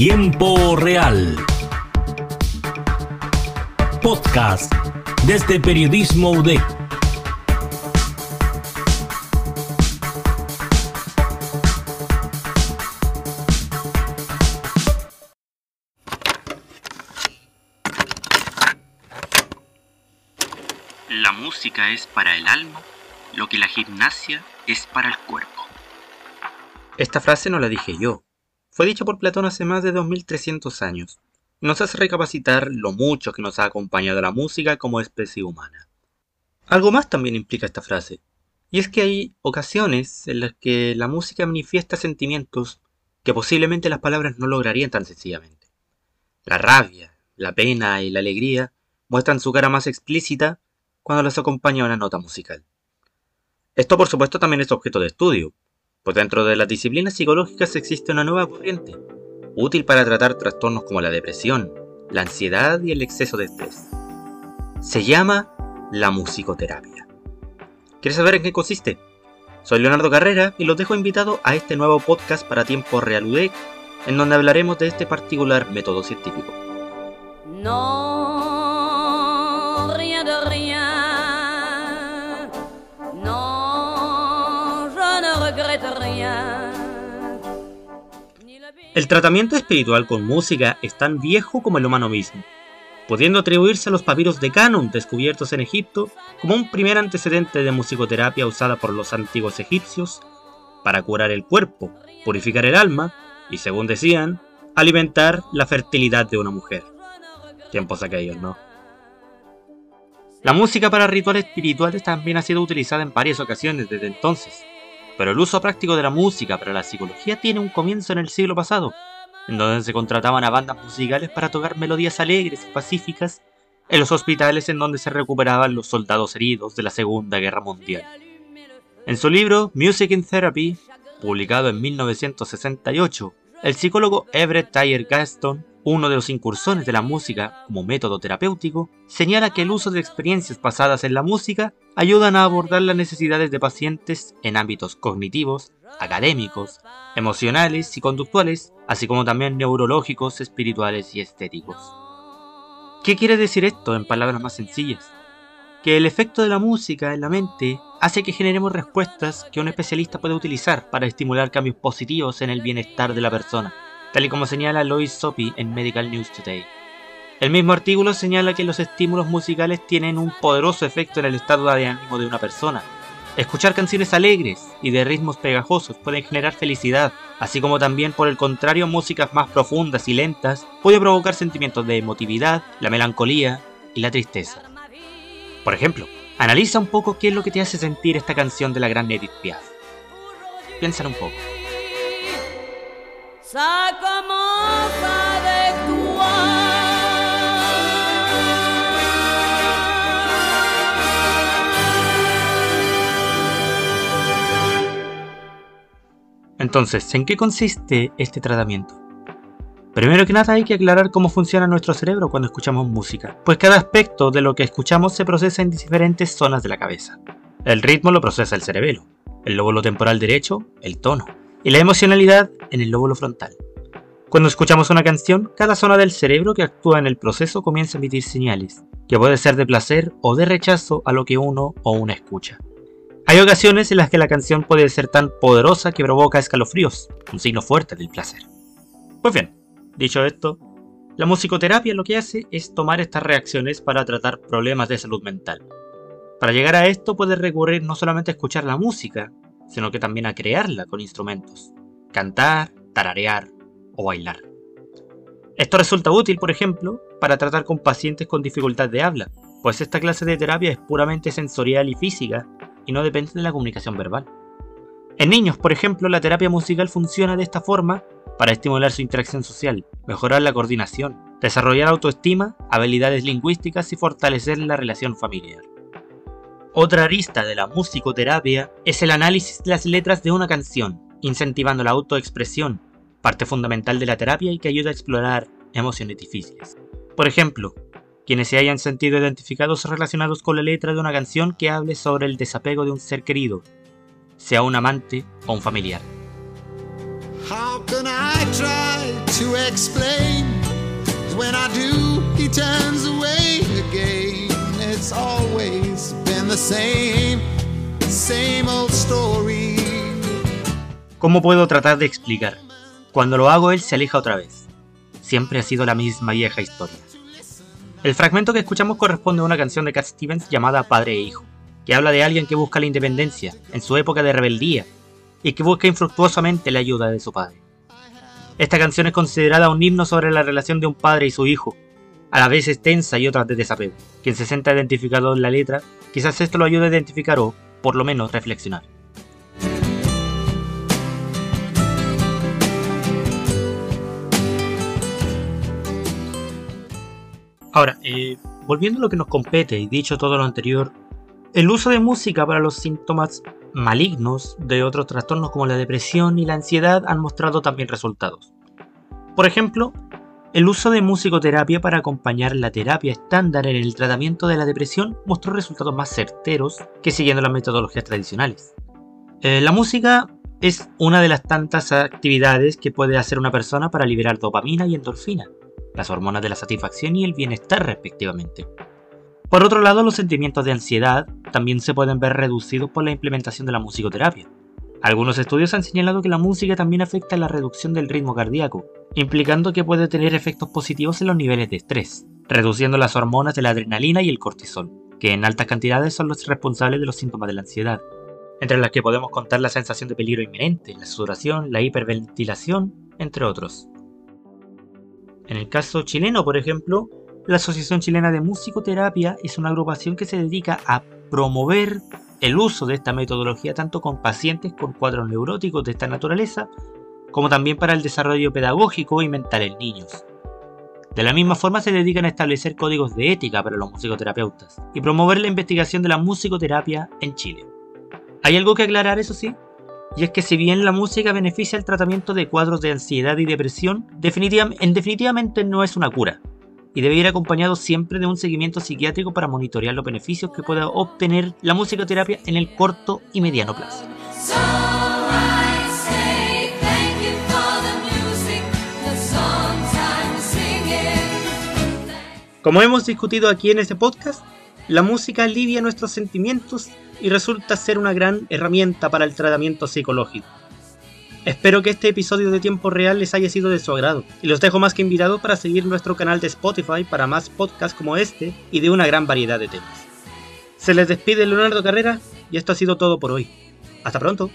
Tiempo Real. Podcast desde Periodismo UDEC. La música es para el alma lo que la gimnasia es para el cuerpo. Esta frase no la dije yo. Fue dicha por Platón hace más de 2300 años. Nos hace recapacitar lo mucho que nos ha acompañado la música como especie humana. Algo más también implica esta frase. Y es que hay ocasiones en las que la música manifiesta sentimientos que posiblemente las palabras no lograrían tan sencillamente. La rabia, la pena y la alegría muestran su cara más explícita cuando las acompaña una nota musical. Esto por supuesto también es objeto de estudio, pues dentro de las disciplinas psicológicas existe una nueva corriente, útil para tratar trastornos como la depresión, la ansiedad y el exceso de estrés. Se llama la musicoterapia. ¿Quieres saber en qué consiste? Soy Leonardo Carrera y los dejo invitados a este nuevo podcast para Tiempo Real UDEC, en donde hablaremos de este particular método científico. No, El tratamiento espiritual con música es tan viejo como el humano mismo, pudiendo atribuirse a los papiros de Canon descubiertos en Egipto como un primer antecedente de musicoterapia usada por los antiguos egipcios para curar el cuerpo, purificar el alma y, según decían, alimentar la fertilidad de una mujer. Tiempos aquellos, ¿no? La música para rituales espirituales también ha sido utilizada en varias ocasiones desde entonces, pero el uso práctico de la música para la psicología tiene un comienzo en el siglo pasado, en donde se contrataban a bandas musicales para tocar melodías alegres y pacíficas en los hospitales en donde se recuperaban los soldados heridos de la Segunda Guerra Mundial. En su libro Music in Therapy, publicado en 1968, el psicólogo Everett Tyer Gaston, uno de los incursiones de la música como método terapéutico, señala que el uso de experiencias basadas en la música ayudan a abordar las necesidades de pacientes en ámbitos cognitivos, académicos, emocionales y conductuales, así como también neurológicos, espirituales y estéticos. ¿Qué quiere decir esto en palabras más sencillas? Que el efecto de la música en la mente hace que generemos respuestas que un especialista puede utilizar para estimular cambios positivos en el bienestar de la persona, tal y como señala Lois Sopi en Medical News Today. El mismo artículo señala que los estímulos musicales tienen un poderoso efecto en el estado de ánimo de una persona. Escuchar canciones alegres y de ritmos pegajosos pueden generar felicidad, así como también por el contrario músicas más profundas y lentas puede provocar sentimientos de emotividad, la melancolía y la tristeza. Por ejemplo, analiza un poco qué es lo que te hace sentir esta canción de la gran Edith Piaf. Piénsalo un poco. Entonces, ¿en qué consiste este tratamiento? Primero que nada hay que aclarar cómo funciona nuestro cerebro cuando escuchamos música, pues cada aspecto de lo que escuchamos se procesa en diferentes zonas de la cabeza. El ritmo lo procesa el cerebelo, el lóbulo temporal derecho, el tono, y la emocionalidad en el lóbulo frontal. Cuando escuchamos una canción, cada zona del cerebro que actúa en el proceso comienza a emitir señales, que puede ser de placer o de rechazo a lo que uno o una escucha. Hay ocasiones en las que la canción puede ser tan poderosa que provoca escalofríos, un signo fuerte del placer. Pues bien, dicho esto, la musicoterapia lo que hace es tomar estas reacciones para tratar problemas de salud mental. Para llegar a esto puedes recurrir no solamente a escuchar la música, sino que también a crearla con instrumentos, cantar, tararear o bailar. Esto resulta útil, por ejemplo, para tratar con pacientes con dificultad de habla, pues esta clase de terapia es puramente sensorial y física y no depende de la comunicación verbal. En niños, por ejemplo, la terapia musical funciona de esta forma para estimular su interacción social, mejorar la coordinación, desarrollar autoestima, habilidades lingüísticas y fortalecer la relación familiar. Otra arista de la musicoterapia es el análisis de las letras de una canción, incentivando la autoexpresión, parte fundamental de la terapia y que ayuda a explorar emociones difíciles. Por ejemplo, quienes se hayan sentido identificados relacionados con la letra de una canción que hable sobre el desapego de un ser querido, sea un amante o un familiar. How can I try to explain. when I do, he turns away again. It's always been the same, same old story. ¿Cómo puedo tratar de explicar? Cuando lo hago él se aleja otra vez. Siempre ha sido la misma vieja historia. El fragmento que escuchamos corresponde a una canción de Cat Stevens llamada Padre e Hijo, que habla de alguien que busca la independencia en su época de rebeldía y que busca infructuosamente la ayuda de su padre. Esta canción es considerada un himno sobre la relación de un padre y su hijo, a la vez extensa y otra de desapego. Quien se sienta identificado en la letra, quizás esto lo ayude a identificar o, por lo menos, reflexionar. Ahora, eh, volviendo a lo que nos compete y dicho todo lo anterior, el uso de música para los síntomas malignos de otros trastornos como la depresión y la ansiedad han mostrado también resultados. Por ejemplo, el uso de musicoterapia para acompañar la terapia estándar en el tratamiento de la depresión mostró resultados más certeros que siguiendo las metodologías tradicionales. Eh, la música es una de las tantas actividades que puede hacer una persona para liberar dopamina y endorfina, las hormonas de la satisfacción y el bienestar respectivamente. Por otro lado, los sentimientos de ansiedad también se pueden ver reducidos por la implementación de la musicoterapia. Algunos estudios han señalado que la música también afecta la reducción del ritmo cardíaco, implicando que puede tener efectos positivos en los niveles de estrés, reduciendo las hormonas de la adrenalina y el cortisol, que en altas cantidades son los responsables de los síntomas de la ansiedad, entre las que podemos contar la sensación de peligro inminente, la sudoración, la hiperventilación, entre otros. En el caso chileno, por ejemplo, la Asociación Chilena de Musicoterapia es una agrupación que se dedica a promover el uso de esta metodología tanto con pacientes con cuadros neuróticos de esta naturaleza, como también para el desarrollo pedagógico y mental en niños. De la misma forma se dedican a establecer códigos de ética para los musicoterapeutas y promover la investigación de la musicoterapia en Chile. Hay algo que aclarar, eso sí, y es que si bien la música beneficia el tratamiento de cuadros de ansiedad y depresión, en definitivamente no es una cura, y debe ir acompañado siempre de un seguimiento psiquiátrico para monitorear los beneficios que pueda obtener la musicoterapia en el corto y mediano plazo. Como hemos discutido aquí en este podcast, la música alivia nuestros sentimientos y resulta ser una gran herramienta para el tratamiento psicológico. Espero que este episodio de tiempo real les haya sido de su agrado y los dejo más que invitados para seguir nuestro canal de Spotify para más podcasts como este y de una gran variedad de temas. Se les despide Leonardo Carrera y esto ha sido todo por hoy. Hasta pronto.